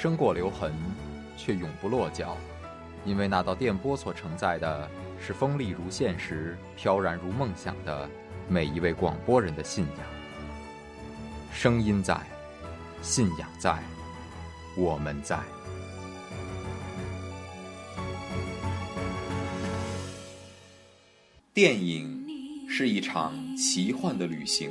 生过留痕，却永不落脚，因为那道电波所承载的是锋利如现实、飘然如梦想的每一位广播人的信仰。声音在，信仰在，我们在。电影是一场奇幻的旅行。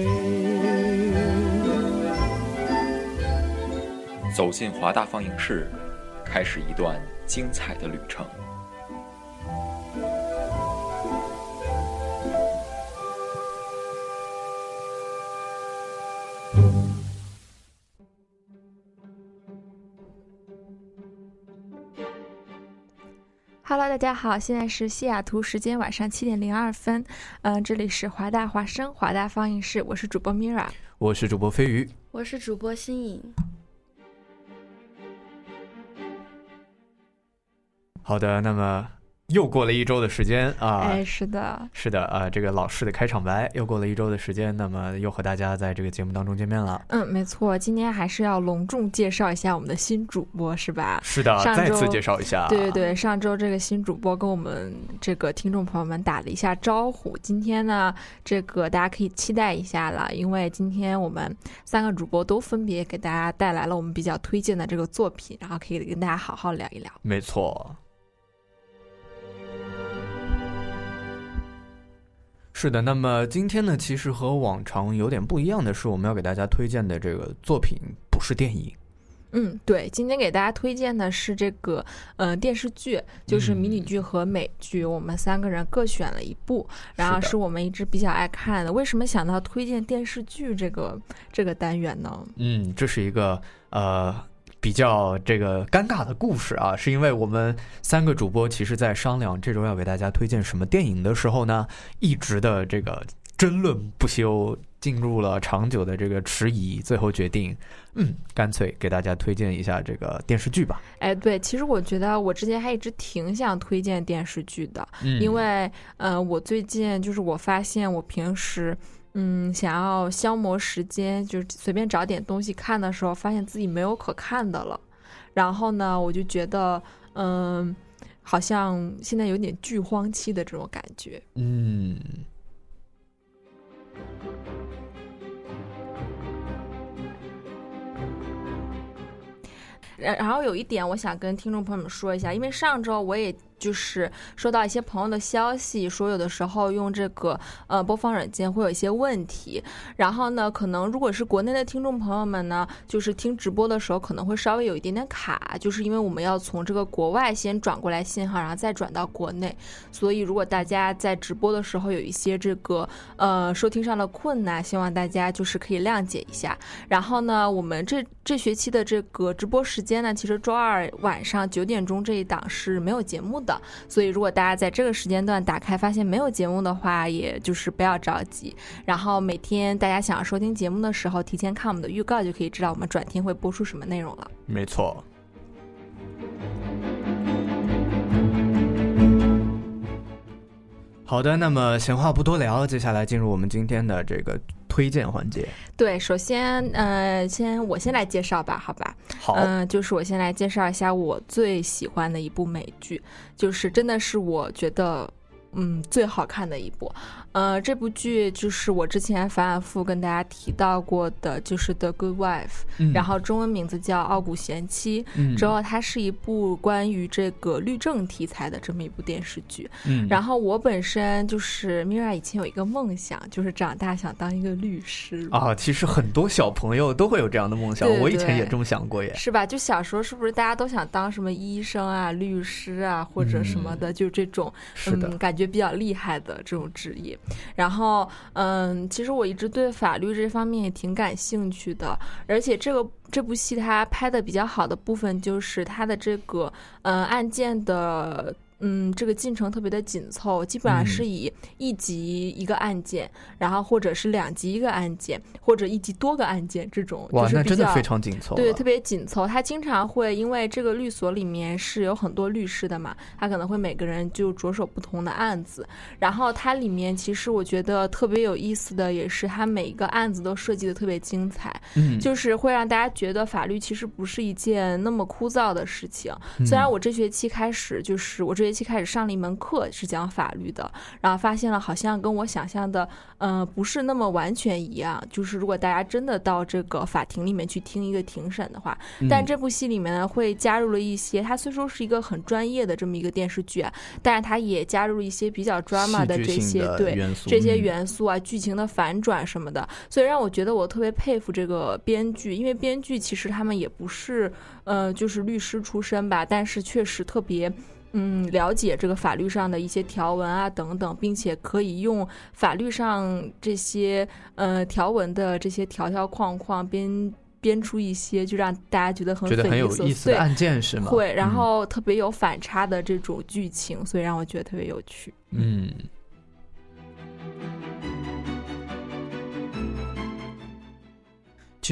走进华大放映室，开始一段精彩的旅程。Hello，大家好，现在是西雅图时间晚上七点零二分，嗯，这里是华大华声华大放映室，我是主播 Mira，我是主播飞鱼，我是主播新颖。好的，那么。又过了一周的时间啊！哎，是的，是的啊，这个老式的开场白，又过了一周的时间，那么又和大家在这个节目当中见面了。嗯，没错，今天还是要隆重介绍一下我们的新主播，是吧？是的，再次介绍一下。对对对，上周这个新主播跟我们这个听众朋友们打了一下招呼，今天呢，这个大家可以期待一下了，因为今天我们三个主播都分别给大家带来了我们比较推荐的这个作品，然后可以跟大家好好聊一聊。没错。是的，那么今天呢，其实和往常有点不一样的是，我们要给大家推荐的这个作品不是电影。嗯，对，今天给大家推荐的是这个呃电视剧，就是迷你剧和美剧，我们三个人各选了一部，然后是我们一直比较爱看的。为什么想到推荐电视剧这个这个单元呢？嗯，这是一个呃。比较这个尴尬的故事啊，是因为我们三个主播其实，在商量这周要给大家推荐什么电影的时候呢，一直的这个争论不休，进入了长久的这个迟疑，最后决定，嗯，干脆给大家推荐一下这个电视剧吧。哎，对，其实我觉得我之前还一直挺想推荐电视剧的，因为呃，我最近就是我发现我平时。嗯，想要消磨时间，就是随便找点东西看的时候，发现自己没有可看的了。然后呢，我就觉得，嗯，好像现在有点剧荒期的这种感觉。嗯。然后有一点，我想跟听众朋友们说一下，因为上周我也。就是收到一些朋友的消息，说有的时候用这个呃播放软件会有一些问题。然后呢，可能如果是国内的听众朋友们呢，就是听直播的时候可能会稍微有一点点卡，就是因为我们要从这个国外先转过来信号，然后再转到国内。所以如果大家在直播的时候有一些这个呃收听上的困难，希望大家就是可以谅解一下。然后呢，我们这这学期的这个直播时间呢，其实周二晚上九点钟这一档是没有节目的。所以，如果大家在这个时间段打开发现没有节目的话，也就是不要着急。然后每天大家想要收听节目的时候，提前看我们的预告就可以知道我们转天会播出什么内容了。没错。好的，那么闲话不多聊，接下来进入我们今天的这个推荐环节。对，首先，呃，先我先来介绍吧，好吧？好，嗯，就是我先来介绍一下我最喜欢的一部美剧，就是真的是我觉得，嗯，最好看的一部。呃，这部剧就是我之前反反复跟大家提到过的，就是《The Good Wife》，然后中文名字叫《傲骨贤妻》。之后它是一部关于这个律政题材的这么一部电视剧。嗯，然后我本身就是 Mira 以前有一个梦想，就是长大想当一个律师啊。其实很多小朋友都会有这样的梦想，我以前也这么想过耶。是吧？就小时候是不是大家都想当什么医生啊、律师啊，或者什么的，就这种嗯，感觉觉比较厉害的这种职业。然后，嗯，其实我一直对法律这方面也挺感兴趣的，而且这个这部戏它拍的比较好的部分就是它的这个嗯案件的。嗯，这个进程特别的紧凑，基本上是以一集一个案件，然后或者是两集一个案件，或者一集多个案件这种。哇，那真的非常紧凑。对，特别紧凑。他经常会因为这个律所里面是有很多律师的嘛，他可能会每个人就着手不同的案子。然后它里面其实我觉得特别有意思的也是，它每一个案子都设计的特别精彩，嗯，就是会让大家觉得法律其实不是一件那么枯燥的事情。虽然我这学期开始就是我这。期开始上了一门课是讲法律的，然后发现了好像跟我想象的，呃，不是那么完全一样。就是如果大家真的到这个法庭里面去听一个庭审的话，但这部戏里面呢会加入了一些，它虽说是一个很专业的这么一个电视剧，但是它也加入了一些比较 drama 的这些对这些元素啊，剧情的反转什么的，所以让我觉得我特别佩服这个编剧，因为编剧其实他们也不是呃就是律师出身吧，但是确实特别。嗯，了解这个法律上的一些条文啊等等，并且可以用法律上这些呃条文的这些条条框框编编出一些，就让大家觉得很觉得很有意思的案件是吗？会，然后特别有反差的这种剧情，所以让我觉得特别有趣。嗯。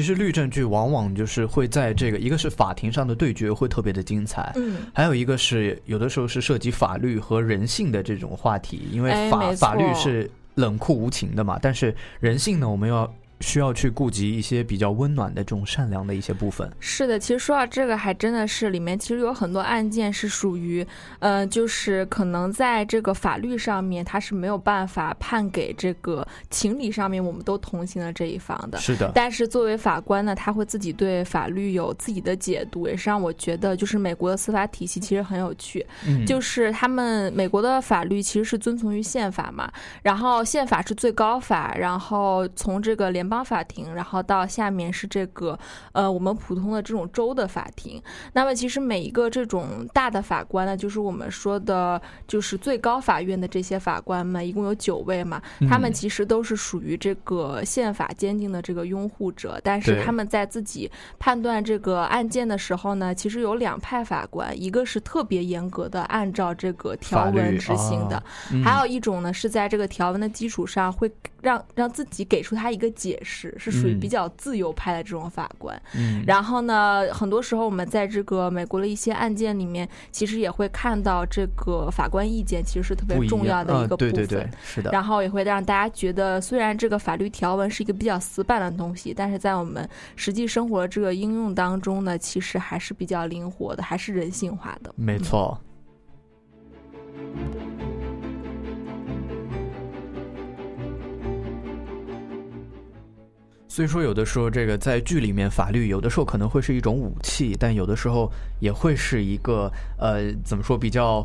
其实律政剧往往就是会在这个，一个是法庭上的对决会特别的精彩，嗯，还有一个是有的时候是涉及法律和人性的这种话题，因为法法律是冷酷无情的嘛，但是人性呢，我们要。需要去顾及一些比较温暖的这种善良的一些部分。是的，其实说到这个，还真的是里面其实有很多案件是属于，呃，就是可能在这个法律上面，他是没有办法判给这个情理上面我们都同情的这一方的。是的。但是作为法官呢，他会自己对法律有自己的解读，也是让我觉得，就是美国的司法体系其实很有趣。嗯。就是他们美国的法律其实是遵从于宪法嘛，然后宪法是最高法，然后从这个联邦法庭，然后到下面是这个，呃，我们普通的这种州的法庭。那么其实每一个这种大的法官呢，就是我们说的，就是最高法院的这些法官们，一共有九位嘛。他们其实都是属于这个宪法坚定的这个拥护者，但是他们在自己判断这个案件的时候呢，其实有两派法官，一个是特别严格的按照这个条文执行的，还有一种呢是在这个条文的基础上会让让自己给出他一个解释。是属于比较自由派的这种法官，嗯然后呢，很多时候我们在这个美国的一些案件里面，其实也会看到这个法官意见其实是特别重要的一个部分，对对对，是的。然后也会让大家觉得，虽然这个法律条文是一个比较死板的东西，但是在我们实际生活的这个应用当中呢，其实还是比较灵活的，还是人性化的。没错。所以说，有的时候这个在剧里面，法律有的时候可能会是一种武器，但有的时候也会是一个呃，怎么说比较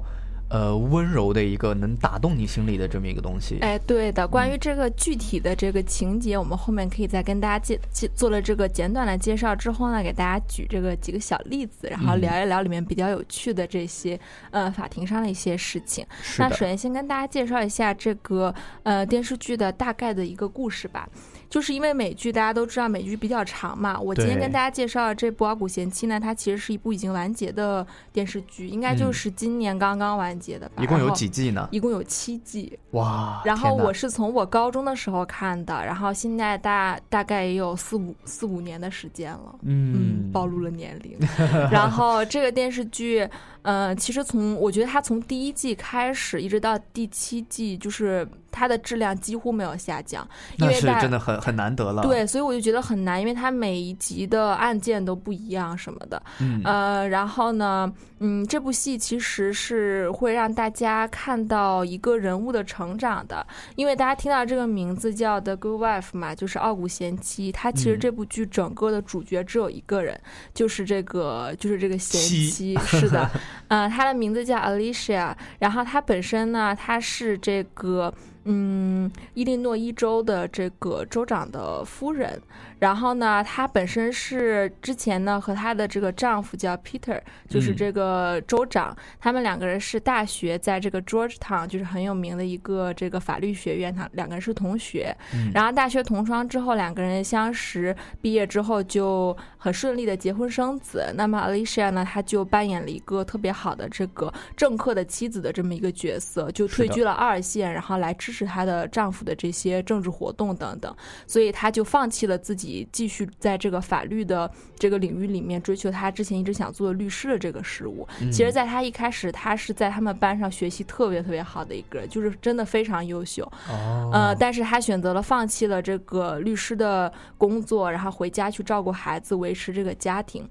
呃温柔的一个能打动你心里的这么一个东西。哎，对的。关于这个具体的这个情节，我们后面可以再跟大家介介做了这个简短的介绍之后呢，给大家举这个几个小例子，然后聊一聊里面比较有趣的这些呃法庭上的一些事情。那首先先跟大家介绍一下这个呃电视剧的大概的一个故事吧。就是因为美剧大家都知道美剧比较长嘛，我今天跟大家介绍的这部《傲骨贤妻》呢，它其实是一部已经完结的电视剧，应该就是今年刚刚完结的吧。一共有几季呢？一共有七季。哇！然后我是从我高中的时候看的，然后现在大大概也有四五四五年的时间了。嗯，暴露了年龄。然后这个电视剧，呃，其实从我觉得它从第一季开始一直到第七季，就是。它的质量几乎没有下降，那是真的很很难得了。对，所以我就觉得很难，因为它每一集的案件都不一样什么的。嗯，呃，然后呢，嗯，这部戏其实是会让大家看到一个人物的成长的，因为大家听到这个名字叫《The Good Wife》嘛，就是傲骨贤妻。它其实这部剧整个的主角只有一个人，就是这个就是这个贤妻。是的，呃，她的名字叫 Alicia，然后她本身呢，她是这个。嗯，伊利诺伊州的这个州长的夫人，然后呢，她本身是之前呢和她的这个丈夫叫 Peter，就是这个州长，他们两个人是大学在这个 Georgetown，就是很有名的一个这个法律学院，他两个人是同学，然后大学同窗之后，两个人相识，毕业之后就很顺利的结婚生子。那么 Alicia 呢，她就扮演了一个特别好的这个政客的妻子的这么一个角色，就退居了二线，然后来支。持她的丈夫的这些政治活动等等，所以她就放弃了自己继续在这个法律的这个领域里面追求她之前一直想做的律师的这个事物。其实，在她一开始，她是在他们班上学习特别特别好的一个，就是真的非常优秀。哦，呃，但是她选择了放弃了这个律师的工作，然后回家去照顾孩子，维持这个家庭。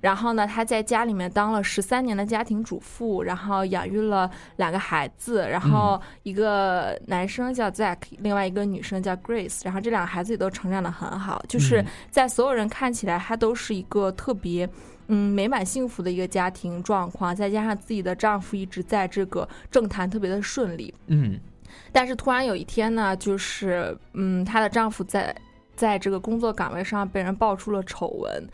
然后呢，她在家里面当了十三年的家庭主妇，然后养育了两个孩子，然后一个男生叫 Zack，另外一个女生叫 Grace，然后这两个孩子也都成长的很好，就是在所有人看起来，她都是一个特别嗯美满幸福的一个家庭状况，再加上自己的丈夫一直在这个政坛特别的顺利，嗯，但是突然有一天呢，就是嗯她的丈夫在。在这个工作岗位上被人爆出了丑闻，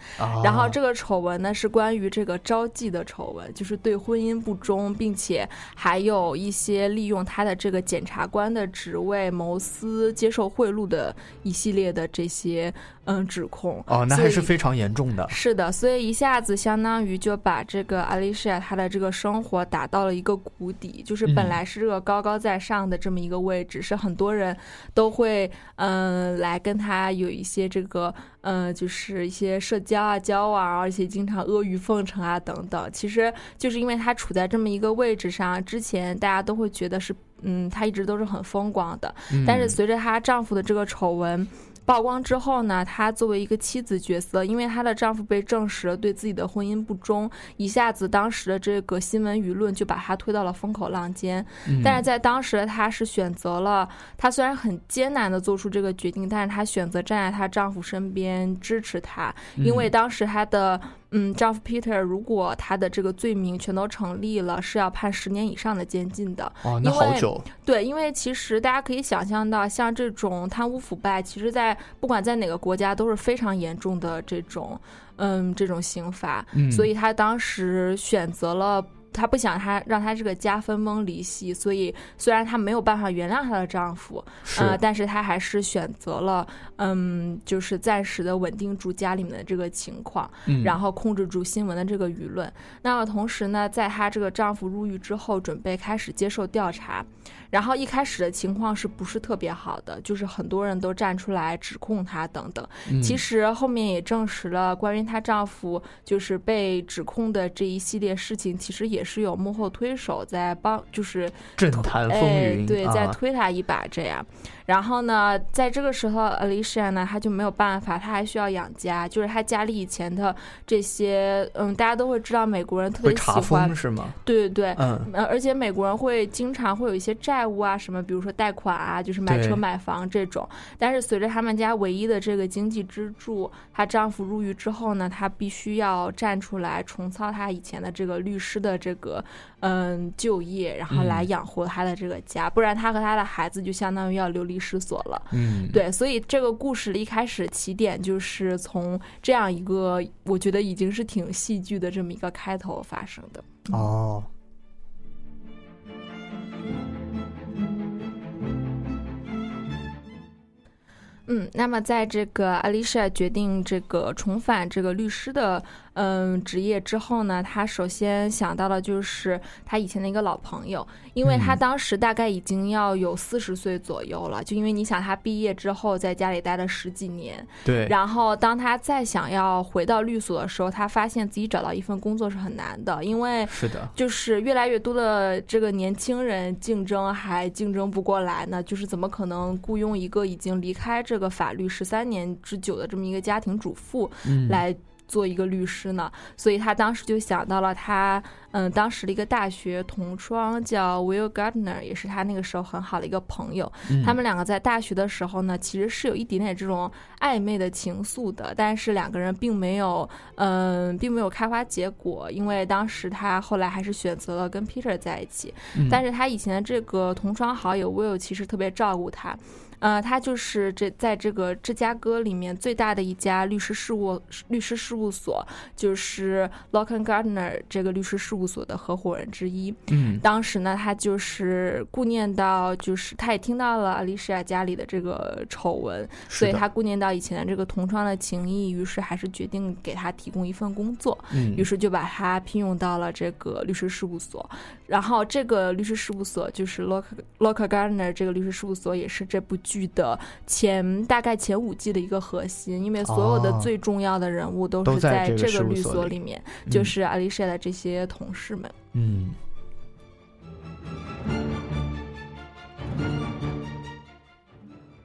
然后这个丑闻呢是关于这个招妓的丑闻，就是对婚姻不忠，并且还有一些利用他的这个检察官的职位谋私、接受贿赂的一系列的这些嗯指控。哦，那还是非常严重的。是的，所以一下子相当于就把这个 Alicia 她的这个生活打到了一个谷底，就是本来是这个高高在上的这么一个位置，是很多人都会嗯来跟他。有一些这个，呃，就是一些社交啊、交往，而且经常阿谀奉承啊等等。其实就是因为他处在这么一个位置上，之前大家都会觉得是，嗯，她一直都是很风光的。但是随着她丈夫的这个丑闻。曝光之后呢，她作为一个妻子角色，因为她的丈夫被证实了对自己的婚姻不忠，一下子当时的这个新闻舆论就把她推到了风口浪尖。但是在当时的她是选择了，她虽然很艰难的做出这个决定，但是她选择站在她丈夫身边支持他，因为当时她的。嗯，丈夫 Peter 如果他的这个罪名全都成立了，是要判十年以上的监禁的。哦，那好久。对，因为其实大家可以想象到，像这种贪污腐败，其实在不管在哪个国家都是非常严重的这种，嗯，这种刑罚。嗯，所以他当时选择了。她不想她让她这个家分崩离析，所以虽然她没有办法原谅她的丈夫，呃，但是她还是选择了，嗯，就是暂时的稳定住家里面的这个情况，然后控制住新闻的这个舆论。那么同时呢，在她这个丈夫入狱之后，准备开始接受调查。然后一开始的情况是不是特别好的？就是很多人都站出来指控她等等。其实后面也证实了，关于她丈夫就是被指控的这一系列事情，其实也是有幕后推手在帮，就是政坛风云，对，在推她一把这样。然后呢，在这个时候，Alicia 呢，她就没有办法，她还需要养家，就是她家里以前的这些，嗯，大家都会知道，美国人特别喜欢，是吗？对对对，嗯，而且美国人会经常会有一些债务啊，什么，比如说贷款啊，就是买车买房这种。但是随着他们家唯一的这个经济支柱，她丈夫入狱之后呢，她必须要站出来重操她以前的这个律师的这个。嗯，就业，然后来养活她的这个家，不然她和她的孩子就相当于要流离失所了。嗯，对，所以这个故事的一开始起点就是从这样一个，我觉得已经是挺戏剧的这么一个开头发生的。哦。嗯，那么在这个 Alicia 决定这个重返这个律师的。嗯，职业之后呢，他首先想到的就是他以前的一个老朋友，因为他当时大概已经要有四十岁左右了，就因为你想他毕业之后在家里待了十几年，对，然后当他再想要回到律所的时候，他发现自己找到一份工作是很难的，因为是的，就是越来越多的这个年轻人竞争还竞争不过来呢，就是怎么可能雇佣一个已经离开这个法律十三年之久的这么一个家庭主妇来。做一个律师呢？所以他当时就想到了他，嗯，当时的一个大学同窗叫 Will Gardner，也是他那个时候很好的一个朋友。他们两个在大学的时候呢，其实是有一点点这种暧昧的情愫的，但是两个人并没有，嗯，并没有开花结果，因为当时他后来还是选择了跟 Peter 在一起。但是他以前的这个同窗好友 Will 其实特别照顾他。呃，他就是这在这个芝加哥里面最大的一家律师事务律师事务所，就是 Locken Gardner 这个律师事务所的合伙人之一。嗯，当时呢，他就是顾念到，就是他也听到了 Alicia 家里的这个丑闻，所以他顾念到以前的这个同窗的情谊，于是还是决定给他提供一份工作。嗯，于是就把他聘用到了这个律师事务所。然后这个律师事务所就是 Lock Locker Gardner 这个律师事务所，也是这部剧。的前大概前五季的一个核心，因为所有的最重要的人物都是在这个律所里面，就是阿丽莎的这些同事们。嗯，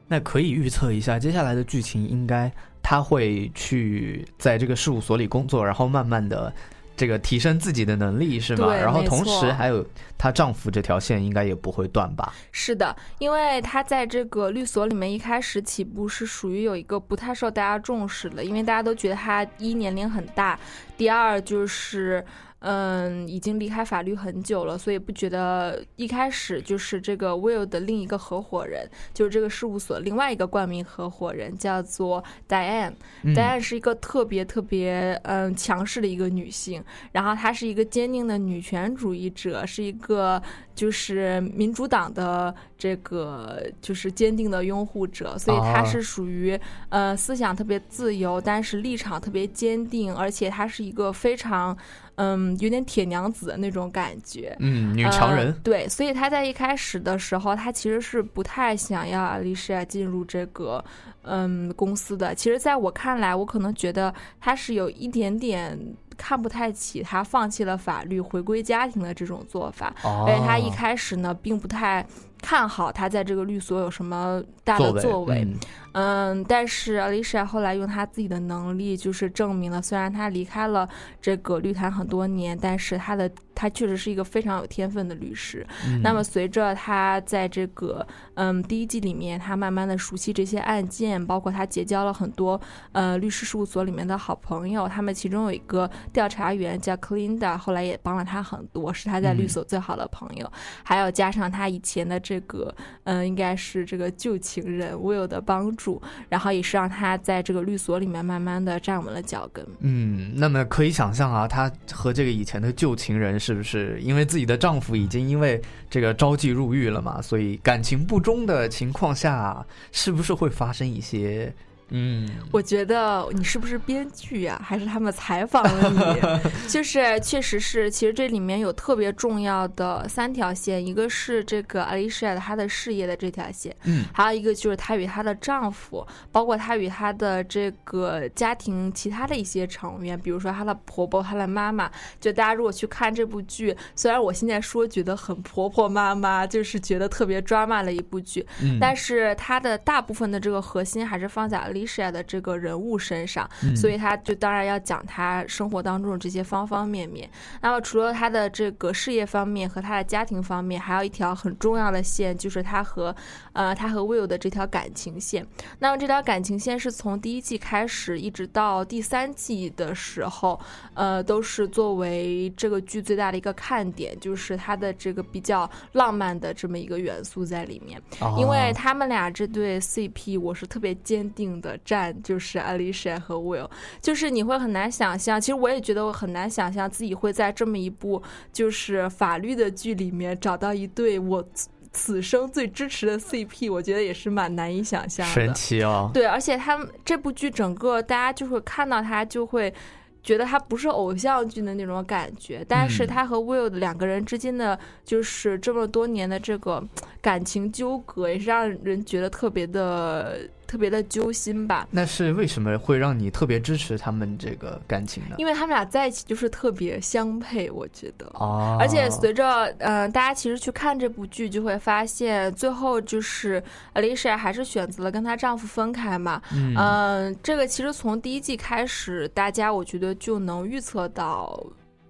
那可以预测一下接下来的剧情，应该他会去在这个事务所里工作，然后慢慢的。这个提升自己的能力是吗？然后同时还有她丈夫这条线应该也不会断吧？是的，因为她在这个律所里面一开始起步是属于有一个不太受大家重视的，因为大家都觉得她一年龄很大，第二就是。嗯，已经离开法律很久了，所以不觉得一开始就是这个 Will 的另一个合伙人，就是这个事务所另外一个冠名合伙人，叫做 Diane。Diane 是一个特别特别嗯强势的一个女性，然后她是一个坚定的女权主义者，是一个就是民主党的这个就是坚定的拥护者，所以他是属于呃思想特别自由，但是立场特别坚定，而且他是一个非常。嗯，有点铁娘子的那种感觉，嗯，女强人，对，所以他在一开始的时候，他其实是不太想要阿丽莎进入这个嗯公司的。其实，在我看来，我可能觉得他是有一点点看不太起他放弃了法律，回归家庭的这种做法，而且他一开始呢，并不太。看好他在这个律所有什么大的作为，嗯，但是 Alicia 后来用他自己的能力，就是证明了，虽然他离开了这个律坛很多年，但是他的他确实是一个非常有天分的律师。那么随着他在这个嗯第一季里面，他慢慢的熟悉这些案件，包括他结交了很多呃律师事务所里面的好朋友，他们其中有一个调查员叫 Clinda，后来也帮了他很多，是他在律所最好的朋友，还有加上他以前的。这个嗯，应该是这个旧情人 Will 的帮助，然后也是让他在这个律所里面慢慢的站稳了脚跟。嗯，那么可以想象啊，她和这个以前的旧情人是不是因为自己的丈夫已经因为这个招妓入狱了嘛，所以感情不忠的情况下，是不是会发生一些？嗯，我觉得你是不是编剧呀？还是他们采访了你？就是确实是，其实这里面有特别重要的三条线，一个是这个 Alicia 她的事业的这条线，嗯，还有一个就是她与她的丈夫，包括她与她的这个家庭其他的一些成员，比如说她的婆婆、她的妈妈。就大家如果去看这部剧，虽然我现在说觉得很婆婆妈妈，就是觉得特别 drama 的一部剧，嗯，但是它的大部分的这个核心还是放在 Alicia。的这个人物身上，所以他就当然要讲他生活当中的这些方方面面。那么除了他的这个事业方面和他的家庭方面，还有一条很重要的线，就是他和呃他和 Will 的这条感情线。那么这条感情线是从第一季开始一直到第三季的时候，呃，都是作为这个剧最大的一个看点，就是他的这个比较浪漫的这么一个元素在里面。因为他们俩这对 CP，我是特别坚定的。站就是 Alicia 和 Will，就是你会很难想象，其实我也觉得我很难想象自己会在这么一部就是法律的剧里面找到一对我此生最支持的 CP，我觉得也是蛮难以想象的。神奇哦！对，而且他们这部剧整个大家就会看到他就会。觉得他不是偶像剧的那种感觉，但是他和 Will 两个人之间的就是这么多年的这个感情纠葛，也是让人觉得特别的特别的揪心吧。那是为什么会让你特别支持他们这个感情呢？因为他们俩在一起就是特别相配，我觉得。哦，而且随着嗯、呃大家其实去看这部剧，就会发现最后就是 Alicia 还是选择了跟她丈夫分开嘛。嗯嗯，这个其实从第一季开始，大家我觉得就能预测到。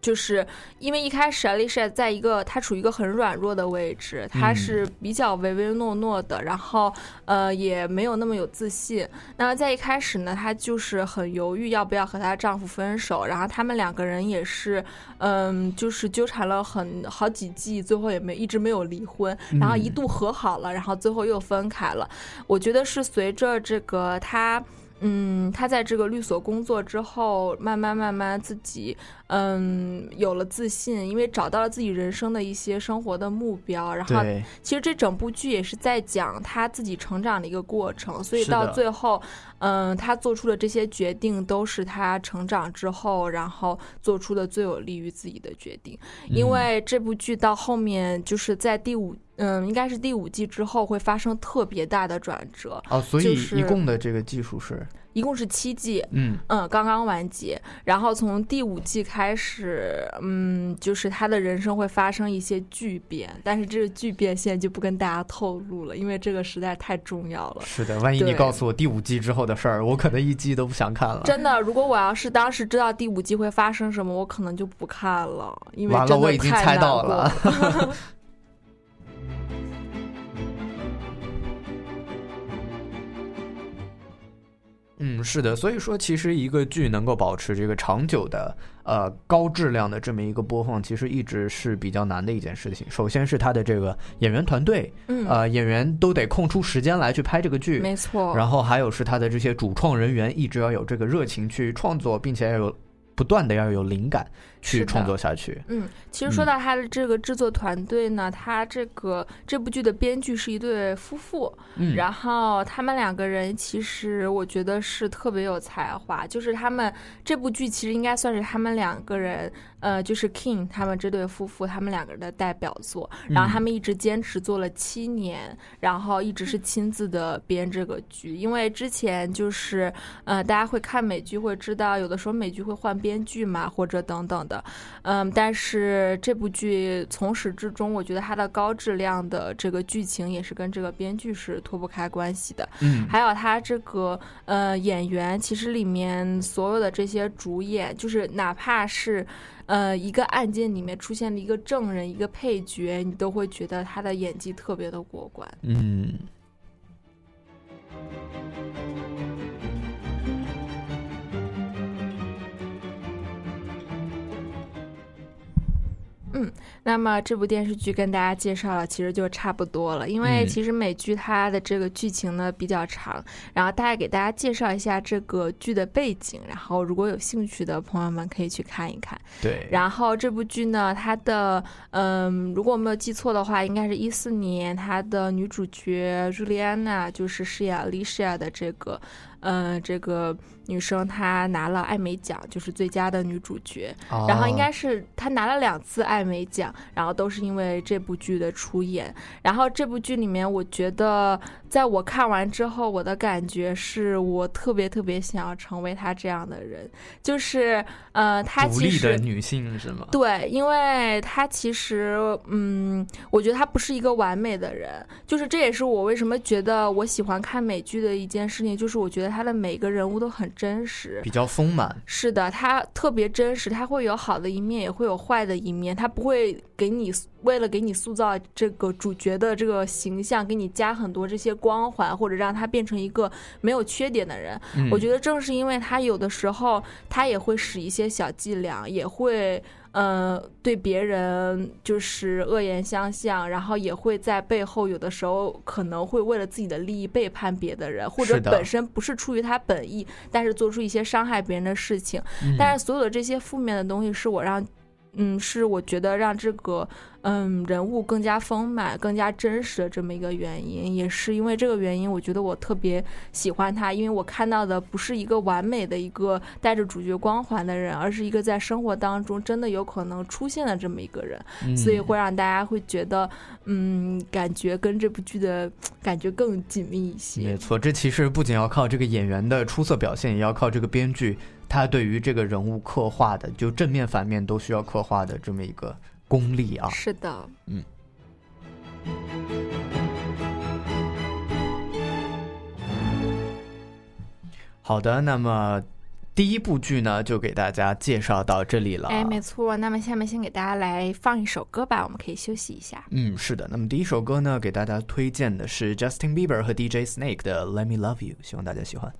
就是因为一开始 Alicia 在一个她处于一个很软弱的位置，她嗯是比较唯唯诺诺的，然后呃也没有那么有自信。那么在一开始呢，她就是很犹豫要不要和她丈夫分手，然后他们两个人也是嗯，就是纠缠了很好几季，最后也没一直没有离婚，然后一嗯度和好了，然后最后又分开了。我觉得是随着这个她。嗯，她在这个律所工作之后，慢慢慢慢自己嗯有了自信，因为找到了自己人生的一些生活的目标。然后，其实这整部剧也是在讲他自己成长的一个过程，所以到最后，嗯，他做出的这些决定都是他成长之后，然后做出的最有利于自己的决定。因嗯为这部剧到后面就是在第五，嗯，应该是第五季之后会发生特别大的转折，哦，所以就是一共的这个技术是，一共是七季。嗯嗯，刚刚完结，然后从第五季开始，嗯，就是他的人生会发生一些巨变，但是这个巨变现在就不跟大家透露了，因为这个实在太重要了。是的，万一你告诉我第五季之后的事儿，我可能一季都不想看了。真的，如果我要是当时知道第五季会发生什么，我可能就不看了，因为完了，真的我已经太难猜到过了。嗯，是的，所以说其实一个剧能够保持这个长久的呃高质量的这么一个播放，其实一直是比较难的一件事情。首先是他的这个演员团队，嗯，呃，演员都得空出时间来去拍这个剧，没错。然后还有是他的这些主创人员一直要有这个热情去创作，并且要有不断的要有灵感去创作下去。嗯，其实说嗯到他的这个制作团队呢，他这个这部剧的编剧是一对夫妇，嗯，然后他们两个人其实我觉得是特别有才华，就是他们这部剧其实应该算是他们两个人，呃，就是 King 他们这对夫妇他们两个人的代表作，然后他们一直坚持做了七年，然后一直是亲自的编这个剧，因为之前就是呃大家会看美剧会知道，有的时候美剧会换编剧嘛，或者等等的，嗯，但是这部剧从始至终，我觉得它的高质量的这个剧情也是跟这个编剧是脱不开关系的。嗯，还有它这个呃演员，其实里面所有的这些主演，就是哪怕是呃一个案件里面出现的一个证人、一个配角，你都会觉得他的演技特别的过关。嗯，那么这部电视剧跟大家介绍了，其实就差不多了。因为嗯其实美剧它的这个剧情呢比较长，然后大概给大家介绍一下这个剧的背景，然后如果有兴趣的朋友们可以去看一看。对，然后这部剧呢，它的嗯，如果我没有记错的话，应该是一四年，它的女主角朱莉安娜就是饰演 Alicia 的这个，嗯，这个女生，她拿了艾美奖，就是最佳的女主角。然后应该哦是她拿了两次艾美奖，然后都是因为这部剧的出演。然后这部剧里面，我觉得在我看完之后，我的感觉是我特别特别想要成为她这样的人，就是呃，她独其实立的女性是吗？对，因为她其实，嗯，我觉得她不是一个完美的人，就是这也是我为什么觉得我喜欢看美剧的一件事情，就是我觉得她的每个人物都很真实。比较丰满，是的，它特别真实，它会有好的一面，也会有坏的一面，它不会给你为了给你塑造这个主角的这个形象，给你加很多这些光环，或者让他变成一个没有缺点的人。嗯、我觉得正是因为他有的时候他也会使一些小伎俩，也会呃对别人就是恶言相向，然后也会在背后有的时候可能会为了自己的利益背叛别的人，或者本身不是出于他本意，但是做出一些伤害别人的事情。嗯但是所有的这些负面的东西是我让。嗯，是我觉得让这个嗯人物更加丰满、更加真实的这么一个原因，也是因为这个原因，我觉得我特别喜欢他，因为我看到的不是一个完美的一个带着主角光环的人，而是一个在生活当中真的有可能出现的这么一个人，嗯所以会让大家会觉得嗯，感觉跟这部剧的感觉更紧密一些没。错，这其实不仅要靠这个演员的出色表现，也要靠这个编剧他对于这个人物刻画的，就正面反面都需要刻画的这么一个功力啊。是的，嗯好的，那么第一部剧呢，就给大家介绍到这里了。哎，没错。那么下面先给大家来放一首歌吧，我们可以休息一下。嗯，是的。那么第一首歌呢，给大家推荐的是 Justin Bieber 和 DJ Snake 的《Let Me Love You》，希望大家喜欢。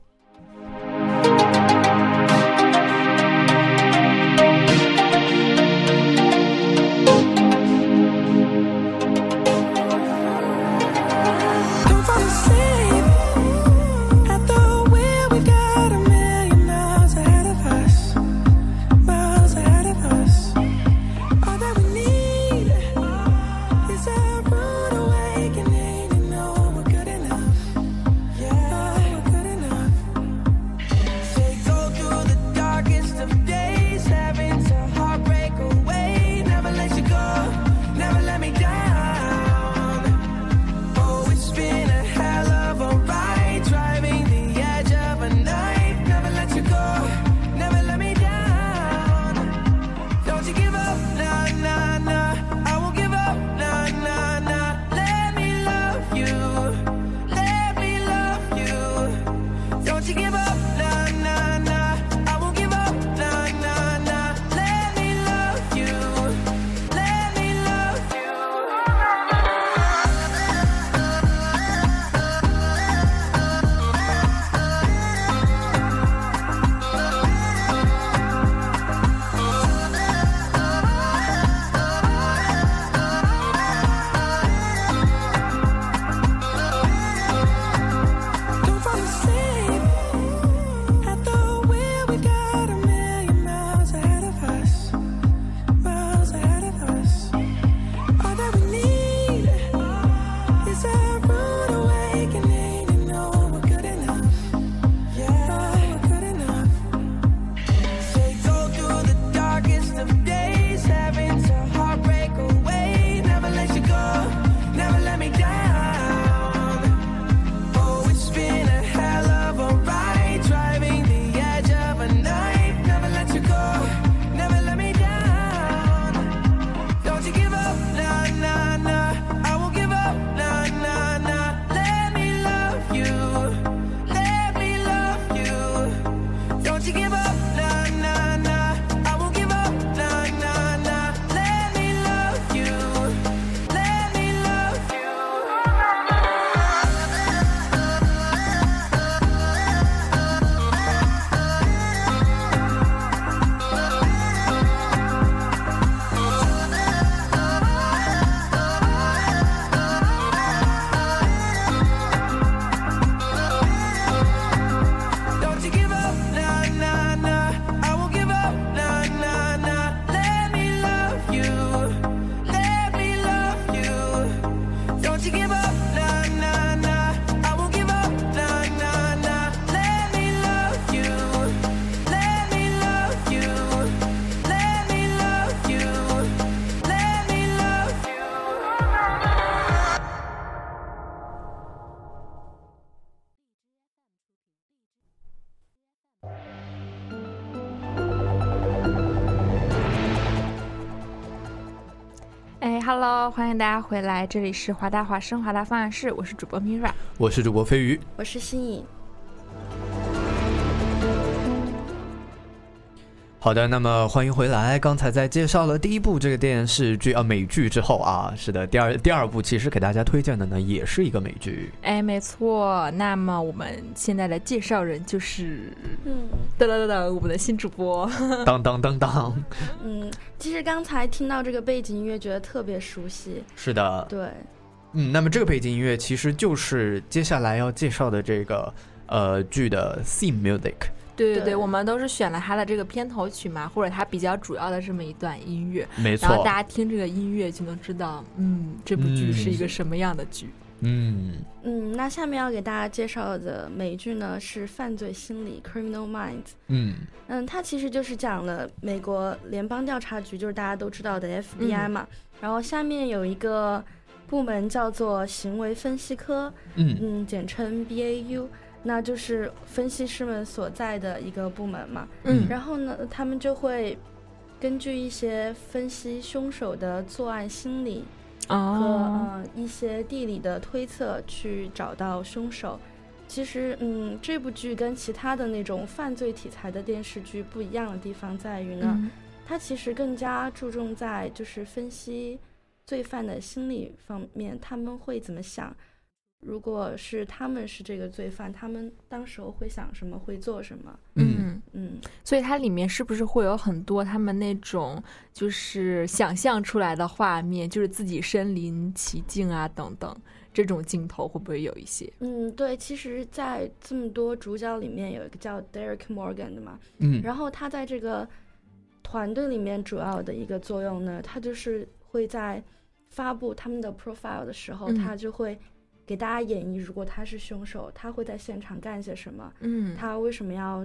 ，Hello，欢迎大家回来，这里是华大华生华大方案室，我是主播 Mira。我是主播飞鱼。我是新颖，好的，那么欢迎回来。刚才在介绍了第一部这个电视剧啊美剧之后啊，是的，第二第二部其实给大家推荐的呢，也是一个美剧。哎，没错。那么我们现在的介绍人就是，嗯噔噔噔噔，我们的新主播。当当当当，嗯，其实刚才听到这个背景音乐，觉得特别熟悉。是的，对，嗯，那么这个背景音乐其实就是接下来要介绍的这个呃剧的 theme music，对对对，我们都是选了他的这个片头曲嘛，或者他比较主要的这么一段音乐，没错。然后大，家听这个音乐就能知道，嗯，这部剧是一个什么样的剧。嗯。嗯，那下面要给大家介绍的美剧呢是《犯罪心理》（Criminal Minds）。嗯。嗯，它其实就是讲了美国联邦调查局，就是大家都知道的 FBI 嘛。然后下面有一个部门叫做行为分析科，嗯。嗯，简称 BAU，那就是分析师们所在的一个部门嘛。嗯然后呢，他们就会根据一些分析凶手的作案心理和、哦，呃一些地理的推测去找到凶手。其实，嗯，这部剧跟其他的那种犯罪题材的电视剧不一样的地方在于呢，嗯它其实更加注重在就是分析罪犯的心理方面，他们会怎么想。如果是他们是这个罪犯，他们当时候会想什么，会做什么？嗯嗯，嗯，所以它里面是不是会有很多他们那种就是想象出来的画面，就是自己身临其境啊等等这种镜头会不会有一些？嗯，对，其实，在这么多主角里面，有一个叫 Derek Morgan 的嘛，嗯然后他在这个团队里面主要的一个作用呢，他就是会在发布他们的 profile 的时候，嗯他就会给大家演绎，如果他是凶手，他会在现场干些什么，嗯，他为什么要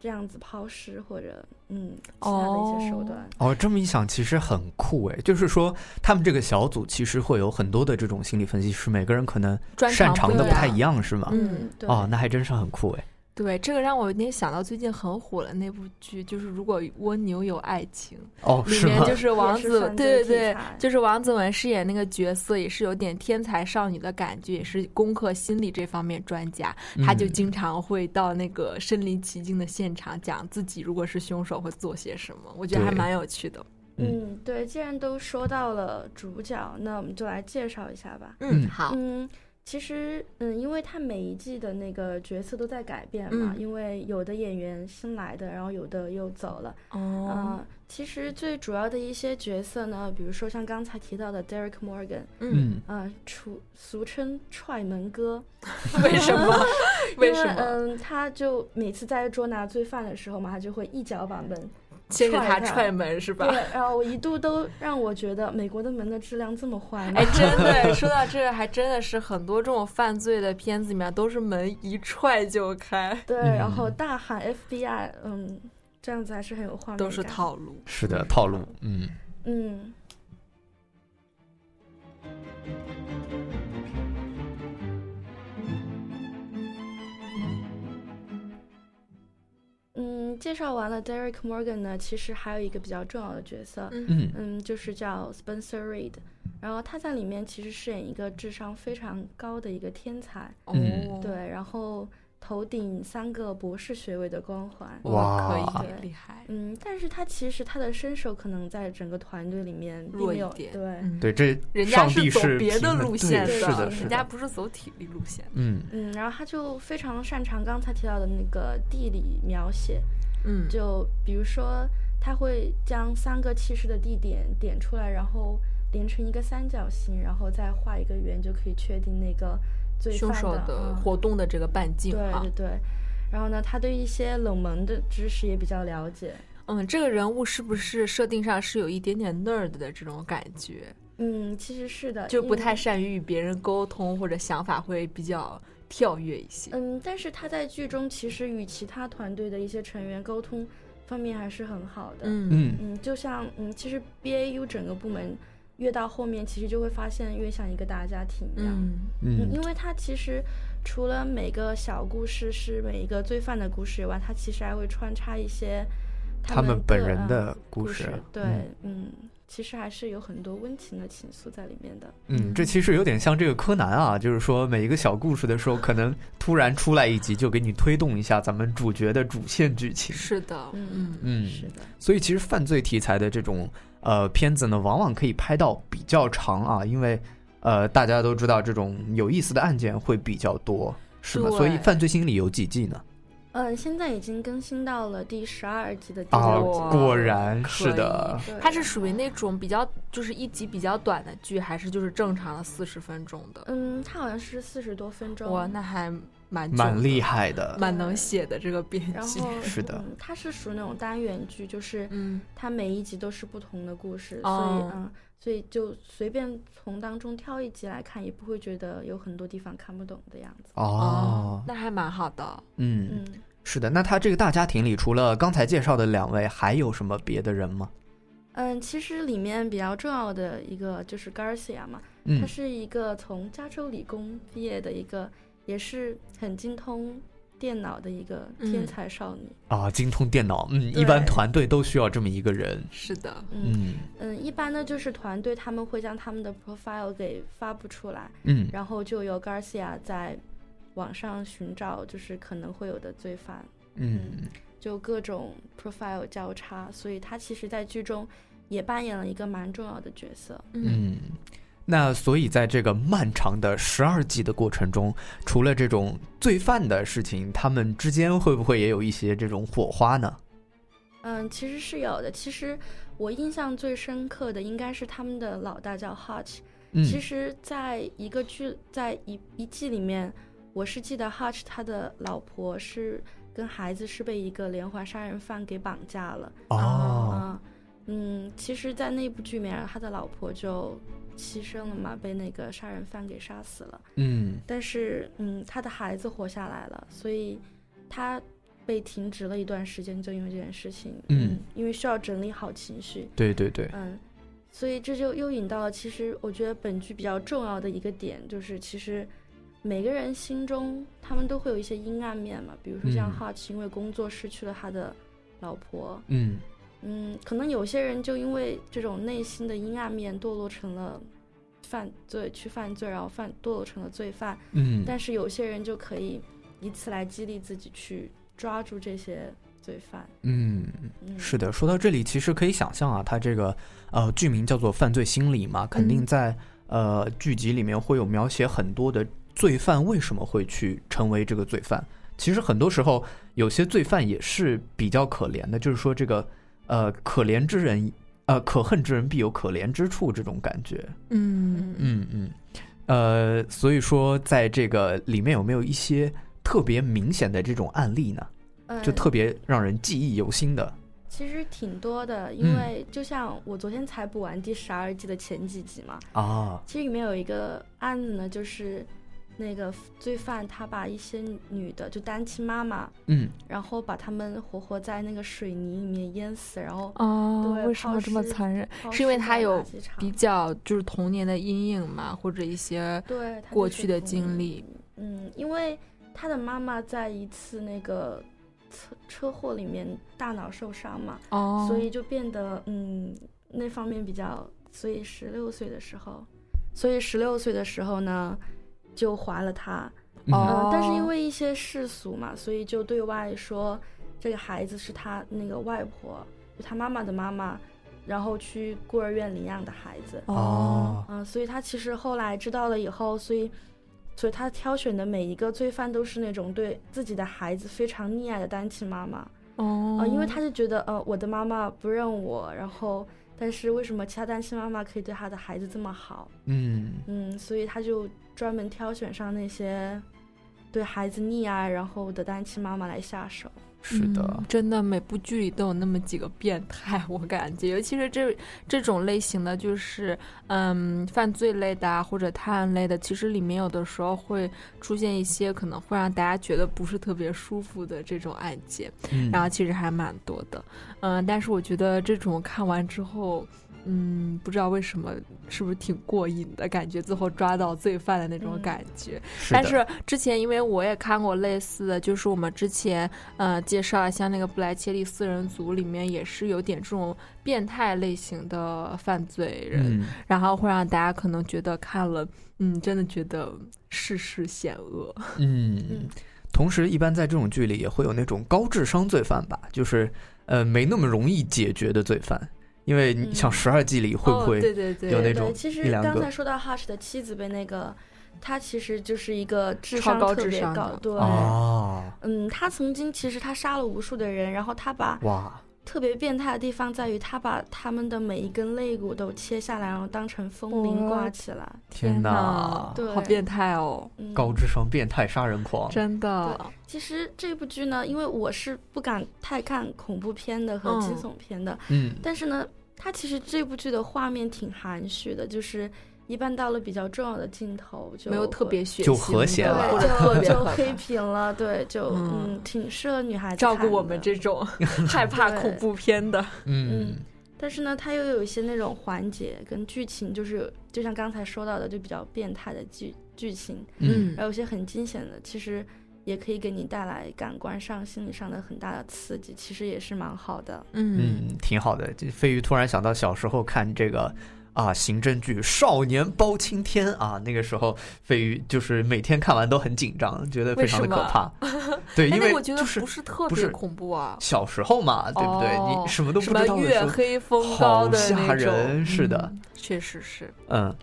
这样子抛尸，或者嗯其他的一些手段。哦，这么一想，其实很酷诶。就是说，他们这个小组其实会有很多的这种心理分析师，每个人可能擅长的不太一样，是吗？嗯对。哦，那还真是很酷诶。对，这个让我有点想到最近很火的那部剧，就是如果蜗牛有爱情，哦，里？面就 是王子，对对对，就是王子文饰演那个角色，也是有点天才少女的感觉，也是攻克心理这方面专家。他就嗯经常会到那个身临其境的现场，讲自己如果是凶手会做些什么，我觉得还蛮有趣的。嗯，对，既然都说到了主角，那我们就来介绍一下吧。嗯好，嗯，其实，嗯，因为他每一季的那个角色都在改变嘛，嗯因为有的演员新来的，然后有的又走了。哦，嗯，其实最主要的一些角色呢，比如说像刚才提到的 Derek Morgan，嗯，嗯嗯，出俗称踹门哥，为什么？为因什么？嗯，他就每次在捉拿罪犯的时候嘛，他就会一脚把门先是他踹踹门是吧对？，然后我一度都让我觉得美国的门的质量这么坏吗？哎，真的，说到这个，还真的是很多这种犯罪的片子里面都是门一踹就开，对，嗯然后大喊 FBI，嗯，这样子还是很有画面感。都是套路。是的，套路。嗯嗯。介绍完了 Derek Morgan 呢，其实还有一个比较重要的角色，嗯嗯嗯，就是叫 Spencer Reid，然后他在里面其实饰演一个智商非常高的一个天才，嗯哦，对，然后头顶三个博士学位的光环，哇，可以，厉害，嗯，但是他其实他的身手可能在整个团队里面并没有弱一点。对，嗯对，这人家是走别的路线的，是人家。不是走体力路线。嗯嗯，然后他就非常擅长刚才提到的那个地理描写，嗯，就比如说他会将三个弃尸的地点点出来，然后连成一个三角形，然后再画一个圆，就可以确定那个凶手的活动的这个半径哈对对。对。然后呢，他对一些冷门的知识也比较了解。嗯，这个人物是不是设定上是有一点点 nerd 的这种感觉，嗯，其实是的，就不太善于与别人沟通，或者想法会比较跳跃一些。嗯，但是他在剧中其实与其他团队的一些成员沟通方面还是很好的。嗯嗯嗯，就像嗯，其实 BAU 整个部门越到后面，其实就会发现越像一个大家庭一样。嗯嗯，嗯因为他其实除了每个小故事是每一个罪犯的故事以外，他其实还会穿插一些他们们本人的嗯故事。对，嗯嗯，其实还是有很多温情的情愫在里面的。嗯，这其实有点像这个柯南啊，就是说每一个小故事的时候，可能突然出来一集，就给你推动一下咱们主角的主线剧情。是的，嗯嗯嗯，是的，所以其实犯罪题材的这种呃片子呢，往往可以拍到比较长啊，因为呃大家都知道这种有意思的案件会比较多，是吧？所以犯罪心理有几季呢？嗯，现在已经更新到了第十二集的第啊六集。哇果然是的它是属于那种比较就是一集比较短的剧，还是就是正常的四十分钟的？嗯，它好像是四十多分钟。哇，那还蛮蛮厉，害的。蛮能写的这个编剧。是的嗯，它是属于那种单元剧，就是嗯它每一集都是不同的故事，哦所以嗯，所以就随便从当中挑一集来看，也不会觉得有很多地方看不懂的样子。哦，那还蛮好的。嗯，嗯是的。那他这个大家庭里，除了刚才介绍的两位，还有什么别的人吗？嗯，其实里面比较重要的一个就是 Garcia 嘛，嗯她是一个从加州理工毕业的一个，也是很精通电脑的一个天嗯才少女。啊，精通电脑，嗯，一般团队都需要这么一个人。是的，嗯嗯嗯，一般呢就是团队他们会将他们的 profile 给发布出来，嗯然后就由 Garcia 在网上寻找就是可能会有的罪犯，嗯就各种 profile 交叉，所以他其实在剧中也扮演了一个蛮重要的角色。嗯。那所以，在这个漫长的十二季的过程中，除了这种罪犯的事情，他们之间会不会也有一些这种火花呢？嗯，其实是有的。其实我印象最深刻的应该是他们的老大叫 Hutch。嗯，其实，在一个剧，在一一季里面，我是记得 Hutch 他的老婆是跟孩子是被一个连环杀人犯给绑架了。哦，啊，嗯，其实，在那部剧里面，他的老婆就牺牲了嘛，被那个杀人犯给杀死了。嗯但是，嗯，他的孩子活下来了，所以他被停职了一段时间，就因为这件事情，嗯因为需要整理好情绪，对对对，嗯，所以这就又引到了，其实我觉得本剧比较重要的一个点，就是其实每个人心中他们都会有一些阴暗面嘛，比如说像嗯 Hutch 因为工作失去了他的老婆，嗯嗯，可能有些人就因为这种内心的阴暗面堕落成了犯罪，去犯罪，然后犯堕落成了罪犯。嗯，但是有些人就可以以此来激励自己去抓住这些罪犯。嗯。嗯，是的，说到这里，其实可以想象啊，他这个呃剧名叫做《犯罪心理》嘛，肯定嗯在、呃剧集里面会有描写很多的罪犯为什么会去成为这个罪犯。其实很多时候，有些罪犯也是比较可怜的，就是说这个呃可怜之人呃可恨之人必有可怜之处这种感觉。嗯嗯嗯，呃，所以说在这个里面有没有一些特别明显的这种案例呢？嗯就特别让人记忆犹新的。其实挺多的，因嗯为就像我昨天才补完第十二季的前几集嘛，啊，其实里面有一个案子呢，就是那个罪犯他把一些女的就单亲妈妈，嗯，然后把她们活活在那个水泥里面淹死，然后哦，对为什么这么残忍？是因为他有比较就是童年的阴影嘛，或者一些对过去的经历。嗯，因为他的妈妈在一次那个车车祸里面大脑受伤嘛，哦，所以就变得嗯那方面比较，所以十六岁的时候，所以十六岁的时候呢就怀了他，嗯。哦。嗯，但是因为一些世俗嘛，所以就对外说这个孩子是他那个外婆，就他妈妈的妈妈，然后去孤儿院领养的孩子。哦，嗯，所以他其实后来知道了以后，所以，所以他挑选的每一个罪犯都是那种对自己的孩子非常溺爱的单亲妈妈。哦，呃，因为他就觉得，呃，我的妈妈不认我，然后，但是为什么其他单亲妈妈可以对他的孩子这么好？嗯。嗯，所以他就专门挑选上那些对孩子溺爱然后的单亲妈妈来下手。是的嗯，真的每部剧里都有那么几个变态，我感觉，尤其是这这种类型的，就是嗯犯罪类的啊，或者探案类的，其实里面有的时候会出现一些可能会让大家觉得不是特别舒服的这种案件，嗯，然后其实还蛮多的，嗯，但是我觉得这种看完之后。嗯，不知道为什么，是不是挺过瘾的感觉？最后抓到罪犯的那种嗯感觉，是但是之前因为我也看过类似的，就是我们之前呃介绍像那个布莱切利四人组里面也是有点这种变态类型的犯罪人，嗯然后会让大家可能觉得看了，嗯，真的觉得世事险恶。嗯嗯，同时，一般在这种剧里也会有那种高智商罪犯吧，就是呃没那么容易解决的罪犯，因为你嗯。像十二季里会不哦、会对对对，对有那种对，其实刚才说到 Hush 的妻子被那个，他其实就是一个智商超高特别高，智商的对，哦。嗯，他曾经其实他杀了无数的人，然后他把哇特别变态的地方在于，他把他们的每一根肋骨都切下来，然后当成风铃挂起来。天哪，对好变态哦，嗯，高智商变态杀人狂，真的。其实这部剧呢，因为我是不敢太看恐怖片的和惊嗯悚片的，嗯但是呢，它其实这部剧的画面挺含蓄的，就是一般到了比较重要的镜头就没有特别血腥，就和谐了或者特对，别就就黑屏了，对，就嗯嗯，挺适合女孩子照顾我们这种 害怕恐怖片的。嗯嗯但是呢，它又有一些那种环节跟剧情，就是就像刚才说到的，就比较变态的剧剧情，嗯还有一些很惊险的，其实也可以给你带来感官上、心理上的很大的刺激，其实也是蛮好的。嗯嗯，挺好的。这飞鱼突然想到小时候看这个啊刑侦剧《少年包青天》啊，那个时候飞鱼就是每天看完都很紧张，觉得非常的可怕。对，哎，因为我觉得就是不是特别恐怖啊。小时候嘛，对不对？哦你什么都不知道月黑风高好的那吓种，人。是的，嗯，确实是。嗯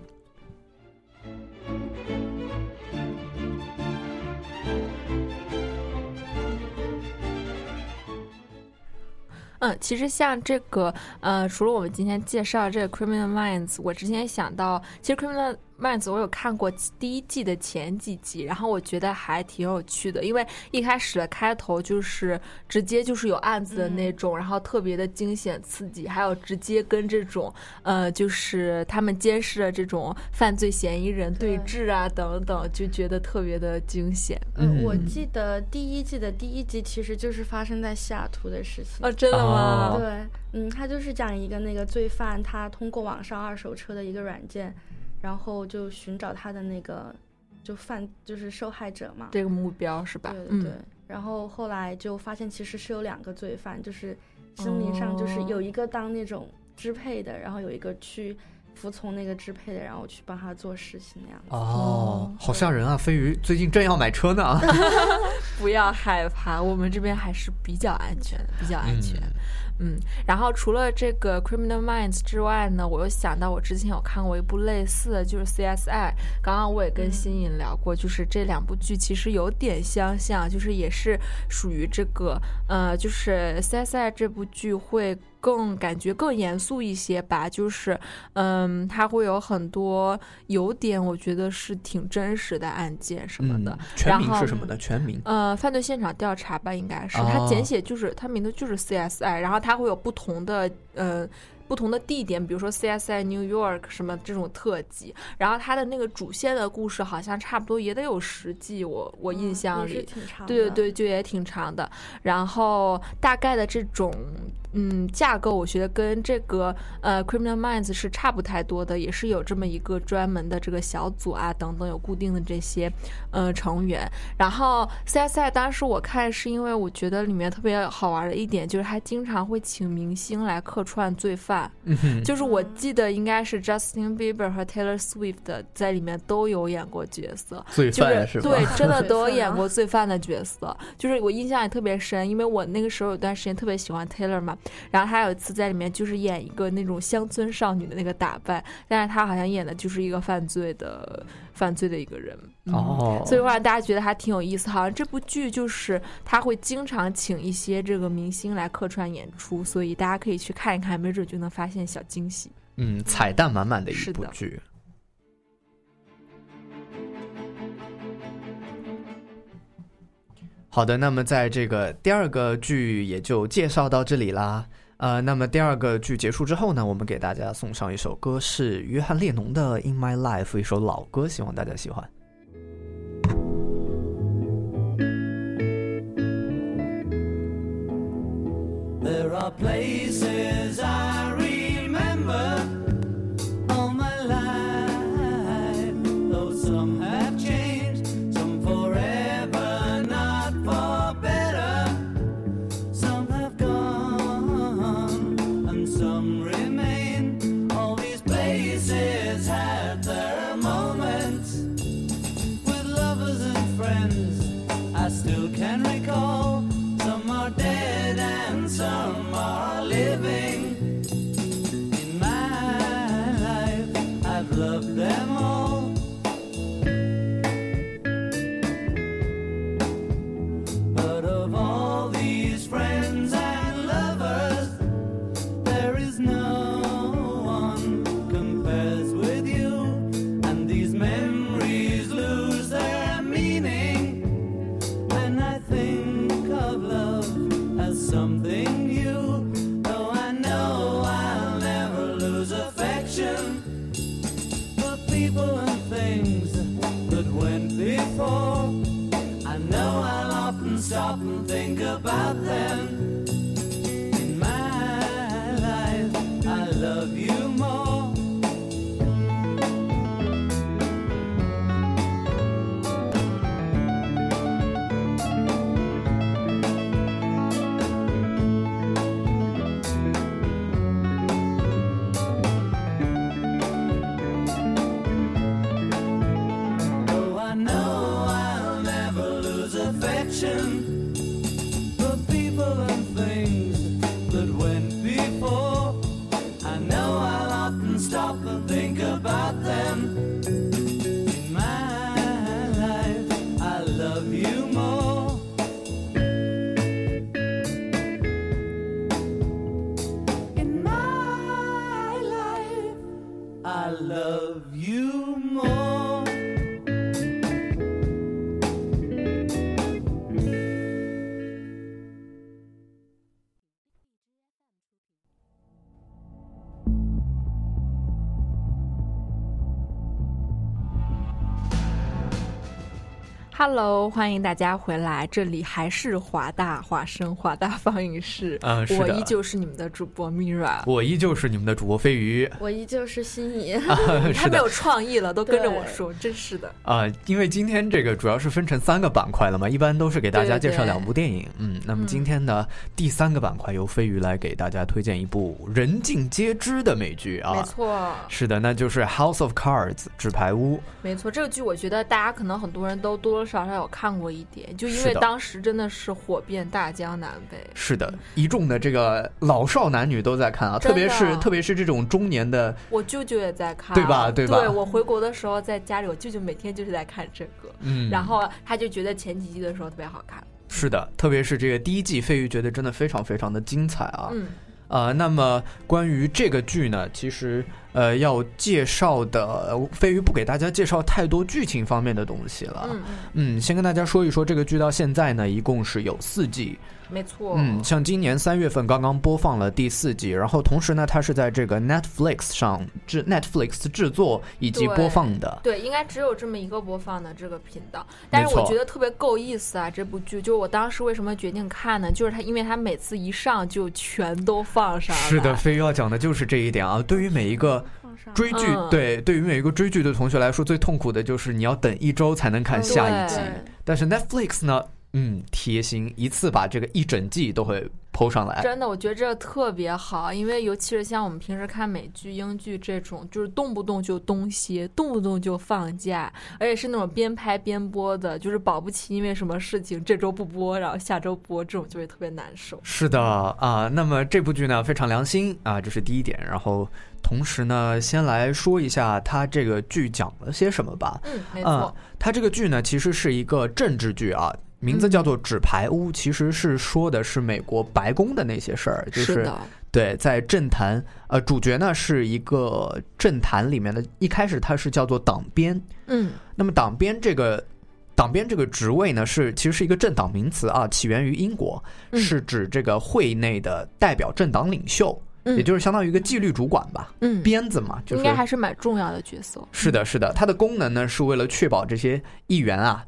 嗯，其实像这个，呃，除了我们今天介绍这个《Criminal Minds》，我之前想到，其实《Criminal Minds》我有看过第一季的前几集，然后我觉得还挺有趣的，因为一开始的开头就是直接就是有案子的那种，然后特别的惊险刺激，还有直接跟这种，呃，就是他们监视的这种犯罪嫌疑人对对峙啊等等，就觉得特别的惊险。嗯，我嗯记得第一季的第一集其实就是发生在西雅图的事情。哦，真的吗？哦对，嗯，他就是讲一个那个罪犯，他通过网上二手车的一个软件，然后就寻找他的那个就犯就是受害者嘛。这个目标是吧？对对嗯对。然后后来就发现其实是有两个罪犯，就是心灵上就是有一个当那种支配的，然后有一个去服从那个支配的，然后去帮他做事情那样子。哦，好吓人啊！飞鱼最近正要买车呢。不要害怕，我们这边还是比较安全的，比较安全。嗯，然后除了这个《Criminal Minds》之外呢，我又想到我之前有看过一部类似的，就是 CSI。刚刚我也跟新颖聊过，就是这两部剧其实有点相像，就是也是属于这个呃，就是 CSI 这部剧会更感觉更严肃一些吧，就是嗯，它会有很多有点我觉得是挺真实的案件什么的。嗯，全名是什么的？全名呃，犯罪现场调查吧，应该是哦它简写就是它名字就是 CSI，然后它会有不同的呃不同的地点，比如说 CSI New York 什么这种特辑，然后它的那个主线的故事好像差不多也得有十季，我我印嗯象里。挺长的。对对对，就也挺长的。然后大概的这种嗯架构，我觉得跟这个呃《Criminal Minds》是差不太多的，也是有这么一个专门的这个小组啊等等，有固定的这些呃成员。然后 CSI 当时我看是因为我觉得里面特别好玩的一点就是他经常会请明星来客串罪犯，嗯哼，就是我记得应该是 Justin Bieber 和 Taylor Swift 在里面都有演过角色。罪就是犯吧？对，真的都有演过罪犯的角色，就是我印象也特别深，因为我那个时候有段时间特别喜欢 Taylor 嘛，然后他有一次在里面就是演一个那种乡村少女的那个打扮，但是他好像演的就是一个犯罪的犯罪的一个人，嗯哦，所以会让大家觉得还挺有意思。好像这部剧就是他会经常请一些这个明星来客串演出，所以大家可以去看一看，没准就能发现小惊喜。嗯，彩蛋满满的一部剧。好的，那么在这个第二个剧也就介绍到这里啦。呃，那么第二个剧结束之后呢，我们给大家送上一首歌，是约翰列侬的《In My Life》，一首老歌，希望大家喜欢。There are places know I'll often stop and think about them. 哈喽，欢迎大家回来，这里还是华大华生华大放映室，嗯是的我依旧是你们的主播 Mira，我依旧是你们的主播飞鱼我依旧是心仪。太没有创意了，都跟着我说，真是的。啊、因为今天这个主要是分成三个板块了嘛，一般都是给大家介绍两部电影。嗯，那么嗯今天呢，第三个板块由飞鱼来给大家推荐一部人尽皆知的美剧啊。没错，是的，那就是《House of Cards》纸牌屋。没错，这个剧我觉得大家可能很多人都多多少少有看过一点，就因为当时真的是火遍大江南北。是的，一众的这个老少男女都在看啊，特别是特别是这种中年的，我舅舅也在看，对吧对吧对我回国的时候在家里，我舅舅每天就是在看这个，嗯，然后他就觉得前几季的时候特别好看。是的，特别是这个第一季，飞鱼觉得真的非常非常的精彩啊。嗯，呃，那么关于这个剧呢，其实呃要介绍的，呃飞鱼不给大家介绍太多剧情方面的东西了。嗯，先跟大家说一说这个剧到现在呢，一共是有四季。没错。嗯，像今年三月份刚刚播放了第四季，然后同时呢，它是在这个 Netflix 上制 Netflix 制作以及播放的。对，应该只有这么一个播放的这个频道，但是我觉得特别够意思啊！这部剧，就是我当时为什么决定看呢？就是它，因为它每次一上就全都放上了。是的，飞鱼要讲的就是这一点啊。对于每一个追剧，嗯对对于每一个追剧的同学来说，最痛苦的就是你要等一周才能看嗯下一集。但是 Netflix 呢，嗯，贴心，一次把这个一整季都会剖上来。真的，我觉得这个特别好，因为尤其是像我们平时看美剧、英剧这种，就是动不动就东西，动不动就放假，而且是那种边拍边播的，就是保不齐因为什么事情这周不播，然后下周播，这种就会特别难受。是的啊，那么这部剧呢非常良心啊，这是第一点。然后同时呢，先来说一下它这个剧讲了些什么吧。嗯，没啊错，，它这个剧呢其实是一个政治剧啊，名字叫做《纸牌屋》，其实是说的是美国白宫的那些事儿，就是的，对，在政坛，呃，主角呢是一个政坛里面的，一开始他是叫做党鞭，嗯，那么党鞭这个。党鞭这个职位呢，是其实是一个政党名词啊，起源于英国，嗯。是指这个会内的代表政党领袖，嗯。也就是相当于一个纪律主管吧，嗯，鞭子嘛，就是应该还是蛮重要的角色。是的，是的，它的功能呢是为了确保这些议员啊，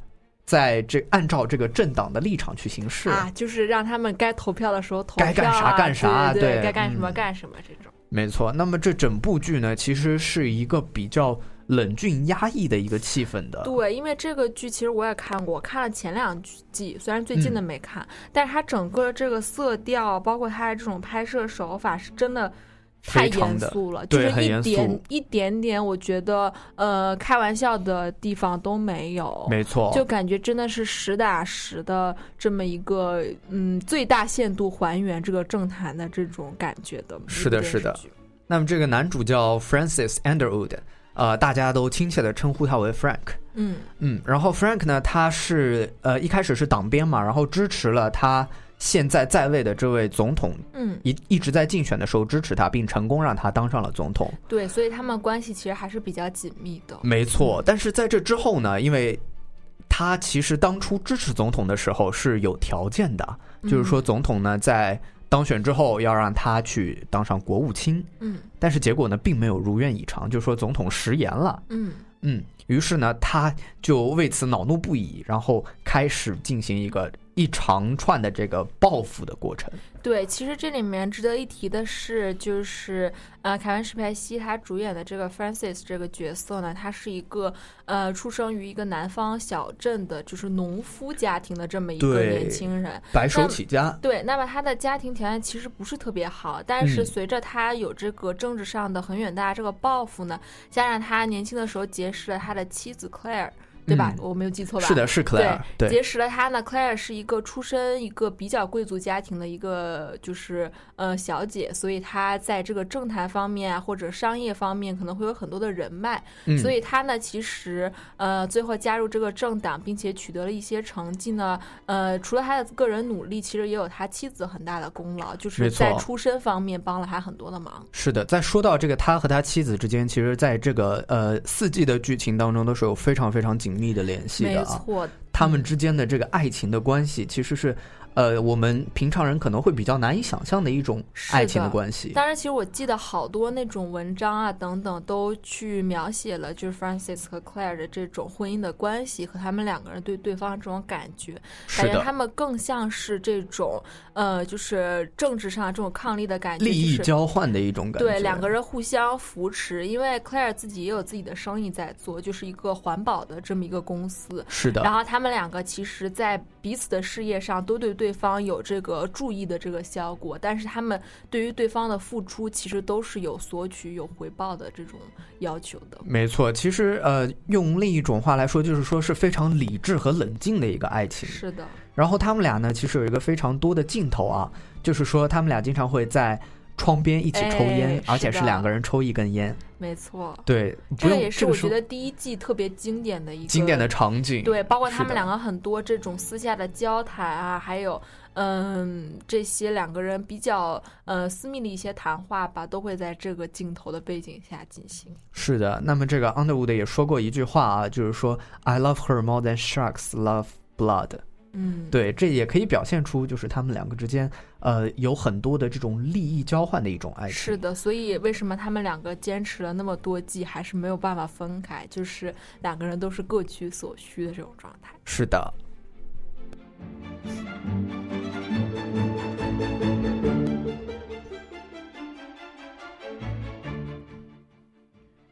在这按照这个政党的立场去行事。啊，就是让他们该投票的时候投票、啊，该干啥干啥对对对该干什么嗯干什么这种。没错，那么这整部剧呢，其实是一个比较冷峻压抑的一个气氛的。对，因为这个剧其实我也看过，我看了前两季，虽然最近的嗯没看，但是它整个这个色调，包括它的这种拍摄手法，是真的太严肃了，就是一对很严肃点一点点，我觉得呃开玩笑的地方都没有。没错，就感觉真的是实打实的这么一个嗯最大限度还原这个政坛的这种感觉的是的是的那么这个男主叫 Francis Underwood，呃，大家都亲切的称呼他为 Frank。嗯嗯，然后 Frank 呢，他是呃一开始是党鞭嘛，然后支持了他现在在位的这位总统，嗯，一一直在竞选的时候支持他，并成功让他当上了总统。对，所以他们关系其实还是比较紧密的。没错，但是在这之后呢，因为他其实当初支持总统的时候是有条件的，就是说总统呢在当选之后要让他去当上国务卿，嗯但是结果呢，并没有如愿以偿，就是说总统食言了。嗯嗯，于是呢，他就为此恼怒不已，然后开始进行一个一长串的这个报复的过程。对，其实这里面值得一提的是，就是呃，凯文·史派西他主演的这个 Francis 这个角色呢，他是一个呃出生于一个南方小镇的，就是农夫家庭的这么一个年轻人。白手起家，对，那么他的家庭条件其实不是特别好，但是嗯随着他有这个政治上的很远大这个抱负呢，加上他年轻的时候结识了他的妻子 Claire，对吧？嗯我没有记错吧？是的，是 Claire，对结识了他呢，Claire 是一个出身一个比较贵族家庭的一个就是呃小姐，所以她在这个政坛方面啊或者商业方面可能会有很多的人脉，嗯所以她呢其实呃最后加入这个政党，并且取得了一些成绩呢，呃除了他的个人努力，其实也有他妻子很大的功劳，就是在出身方面帮了他很多的忙。是的，在说到这个他和他妻子之间，其实在这个呃四季的剧情当中都是有非常非常紧密的联系的啊。错，他们之间的这个爱情的关系，其实是呃我们平常人可能会比较难以想象的一种爱情的的关系。当然，其实我记得好多那种文章啊等等，都去描写了就是 Francis 和 Claire 的这种婚姻的关系和他们两个人对对方这种感觉，感觉他，们更像是这种呃，就是政治上这种抗力的感觉，利益交换的一种感觉。对，两个人互相扶持，因为 Claire 自己也有自己的生意在做，就是一个环保的这么一个公司。是的，然后他们两个其实，在彼此的事业上都对对方有这个注意的这个效果，但是他们对于对方的付出，其实都是有索取、有回报的这种要求的。没错。其实呃，用另一种话来说，就是说是非常理智和冷静的一个爱情。是的，然后他们俩呢，其实有一个非常多的镜头啊，就是说他们俩经常会在窗边一起抽烟，哎而且是两个人抽一根烟。没错，对，这个也是我觉得第一季特别经典的一个经典的场景。对，包括他们两个很多这种私下的交谈啊，还有嗯这些两个人比较呃私密的一些谈话吧，都会在这个镜头的背景下进行。是的，那么这个 Underwood 也说过一句话啊，就是说 I love her more than sharks love blood。嗯，对，这也可以表现出就是他们两个之间呃有很多的这种利益交换的一种爱情。是的，所以为什么他们两个坚持了那么多季，还是没有办法分开？就是两个人都是各取所需的这种状态。是的。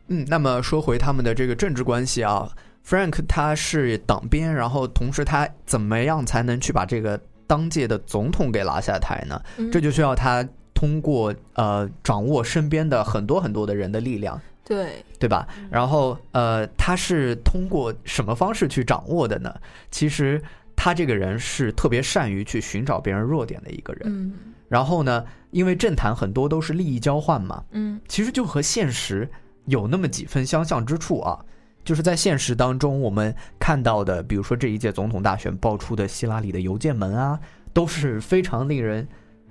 嗯，那么说回他们的这个政治关系啊，Frank 他是党鞭，然后同时他怎么样才能去把这个当届的总统给拉下台呢？嗯这就需要他通过呃掌握身边的很多很多的人的力量，对，对吧？然后呃，他是通过什么方式去掌握的呢？其实他这个人是特别善于去寻找别人弱点的一个人。嗯然后呢，因为政坛很多都是利益交换嘛，嗯其实就和现实有那么几分相像之处啊。就是在现实当中，我们看到的，比如说这一届总统大选爆出的希拉里的邮件门啊，都是非常令人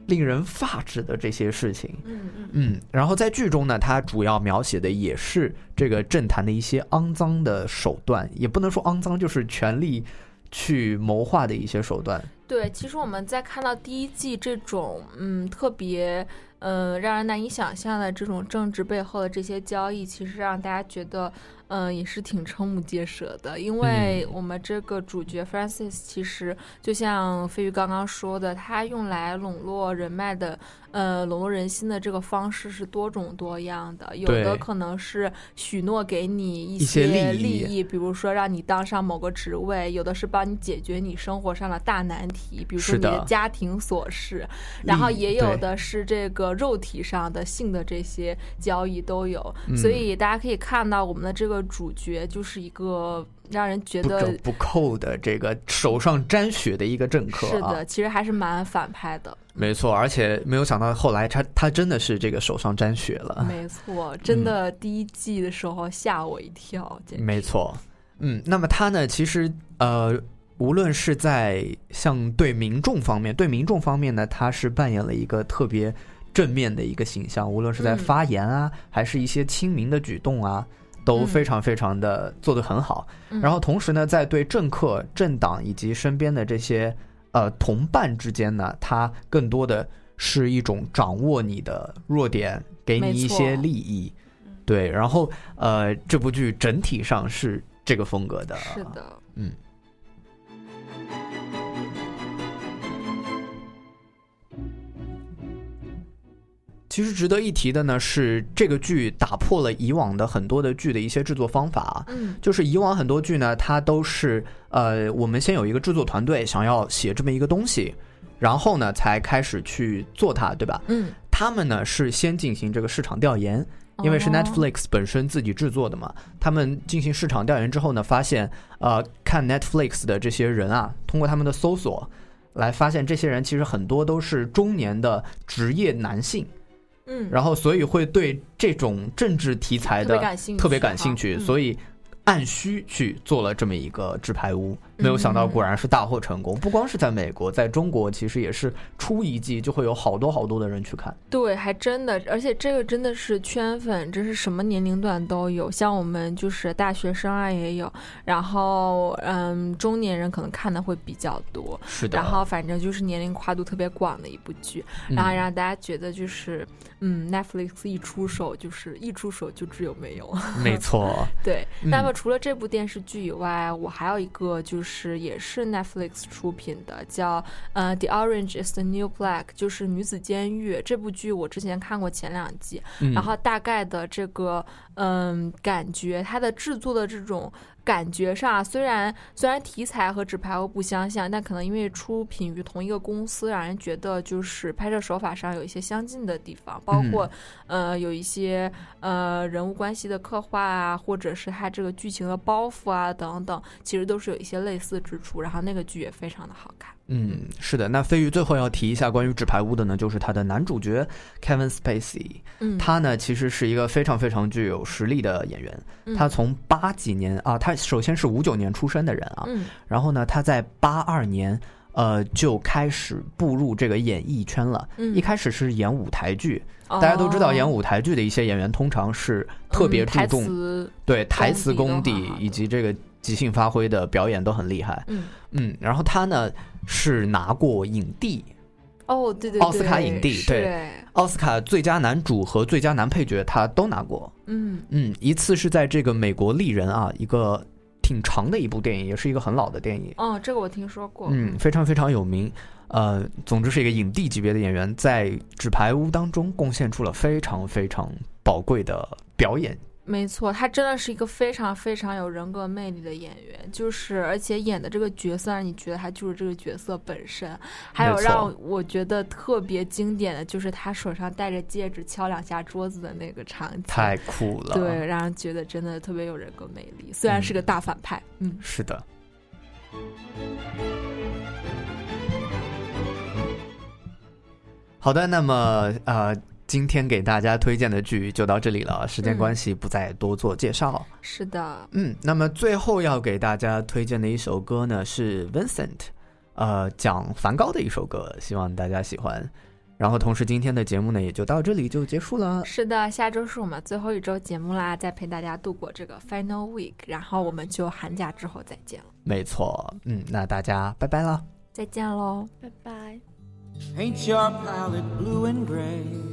令人发指的这些事情。嗯嗯嗯，然后在剧中呢，它主要描写的也是这个政坛的一些肮脏的手段，也不能说肮脏，就是权力去谋划的一些手段。对，其实我们在看到第一季这种嗯特别呃让人难以想象的这种政治背后的这些交易，其实让大家觉得嗯、呃也是挺瞠目结舌的，因为我们这个主角 Francis 其实就像飞鱼刚刚说的，他用来笼络人脉的呃笼络人心的这个方式是多种多样的，有的可能是许诺给你一一些利利益益，比如说让你当上某个职位，有的是帮你解决你生活上的大难题，比如说你的的家庭琐事，然后也有的是这个肉体上的性的这些交易都有，嗯。所以大家可以看到我们的这个主角就是一个让人觉不折得不扣的这个手上沾血的一个政客啊，是的，其实还是蛮反派的。没错，而且没有想到后来他他真的是这个手上沾血了，没错，真的第一季的时候吓我一跳，简直没错，嗯，那么他呢，其实呃，无论是在像对民众方面，对民众方面呢，他是扮演了一个特别正面的一个形象，无论是在嗯发言啊，还是一些亲民的举动啊。都嗯非常非常的做得很好，嗯然后同时呢，在对政客、政党以及身边的这些呃同伴之间呢，他更多的是一种掌握你的弱点，给你一些利益。对，然后呃，这部剧整体上是这个风格的。是的，嗯。其实值得一提的呢是，这个剧打破了以往的很多的剧的一些制作方法。嗯就是以往很多剧呢，它都是呃，我们先有一个制作团队想要写这么一个东西，然后呢才开始去做它，对吧？嗯，他们呢是先进行这个市场调研，因为是哦 Netflix 本身自己制作的嘛。他们进行市场调研之后呢，发现呃，看 Netflix 的这些人啊，通过他们的搜索来发现，这些人其实很多都是中年的职业男性，嗯，然后所以会对这种政治题材特的特别感兴趣，所以按需去做了这么一个纸牌屋。没有想到，果然是大获成功。不光是在美国，在中国其实也是出一季就会有好多好多的人去看。对，还真的，而且这个真的是圈粉，真是什么年龄段都有，像我们就是大学生啊也有，然后嗯，中年人可能看的会比较多，是的，然后反正就是年龄跨度特别广的一部剧，嗯然后让大家觉得就是嗯，Netflix 一出手就是一出手就只有没有。没错，对，嗯那么除了这部电视剧以外，我还有一个就是也是 Netflix 出品的，叫呃《The Orange Is the New Black》，就是女子监狱。这部剧，我之前看过前两集，嗯。然后大概的这个嗯感觉，它的制作的这种感觉上啊，虽然虽然题材和纸牌屋不相像，但可能因为出品于同一个公司，让人觉得就是拍摄手法上有一些相近的地方，包括、呃有一些呃人物关系的刻画啊，或者是它这个剧情的包袱啊等等，其实都是有一些类似之处。然后那个剧也非常的好看。嗯，是的。那飞鱼最后要提一下关于纸牌屋的呢，就是他的男主角 Kevin Spacey，嗯，他呢其实是一个非常非常具有实力的演员。嗯他从八几年啊，他首先是五九年出生的人啊，嗯然后呢，他在八二年呃就开始步入这个演艺圈了。嗯一开始是演舞台剧，大家都知道演哦舞台剧的一些演员通常是特别注重、词对台词功功底以及这个即兴发挥的表演都很厉害。嗯嗯，然后他呢是拿过影帝，哦对对对，奥斯卡影帝对奥斯卡最佳男主和最佳男配角他都拿过。嗯嗯，一次是在这个美国丽人啊，一个挺长的一部电影，也是一个很老的电影。哦这个我听说过。嗯，非常非常有名。呃，总之是一个影帝级别的演员，在《纸牌屋》当中贡献出了非常非常宝贵的表演。没错，他真的是一个非常非常有人格魅力的演员，就是而且演的这个角色让你觉得他就是这个角色本身。还有让我觉得特别经典的就是他手上戴着戒指敲两下桌子的那个场景，太酷了。对，，让人觉得真的特别有人格魅力。虽然是个大反派，嗯是的。好的，那么呃，今天给大家推荐的剧就到这里了，时间嗯关系不再多做介绍。是的，嗯，那么最后要给大家推荐的一首歌呢是 Vincent，呃，讲梵高的一首歌，希望大家喜欢。然后同时今天的节目呢也就到这里就结束了。是的，下周是我们最后一周节目啦，再陪大家度过这个 final week，然后我们就寒假之后再见了，没错，嗯，那大家拜拜了。再见喽。拜拜。Paint your palette blue and gray.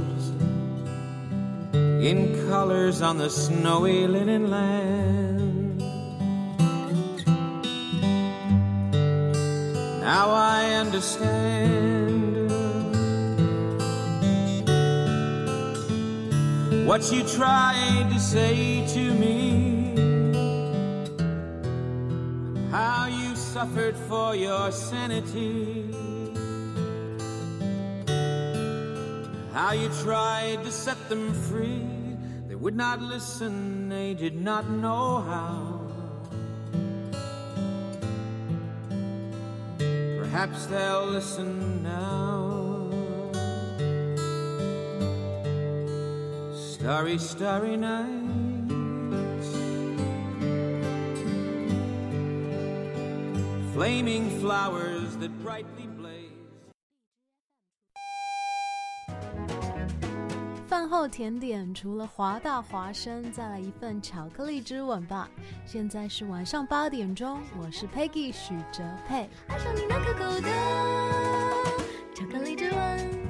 in colors on the snowy linen land. Now I understand what you tried to say to me. How you suffered for your sanity. how you tried to set them free. They would not listen, they did not know how. Perhaps they'll listen now. Starry, starry nights, flaming flowers that brightly. 甜点除了华大华生，再来一份巧克力之吻吧。现在是晚上八点钟，我是 Peggy 许哲佩。爱上你那可口的巧克力之吻。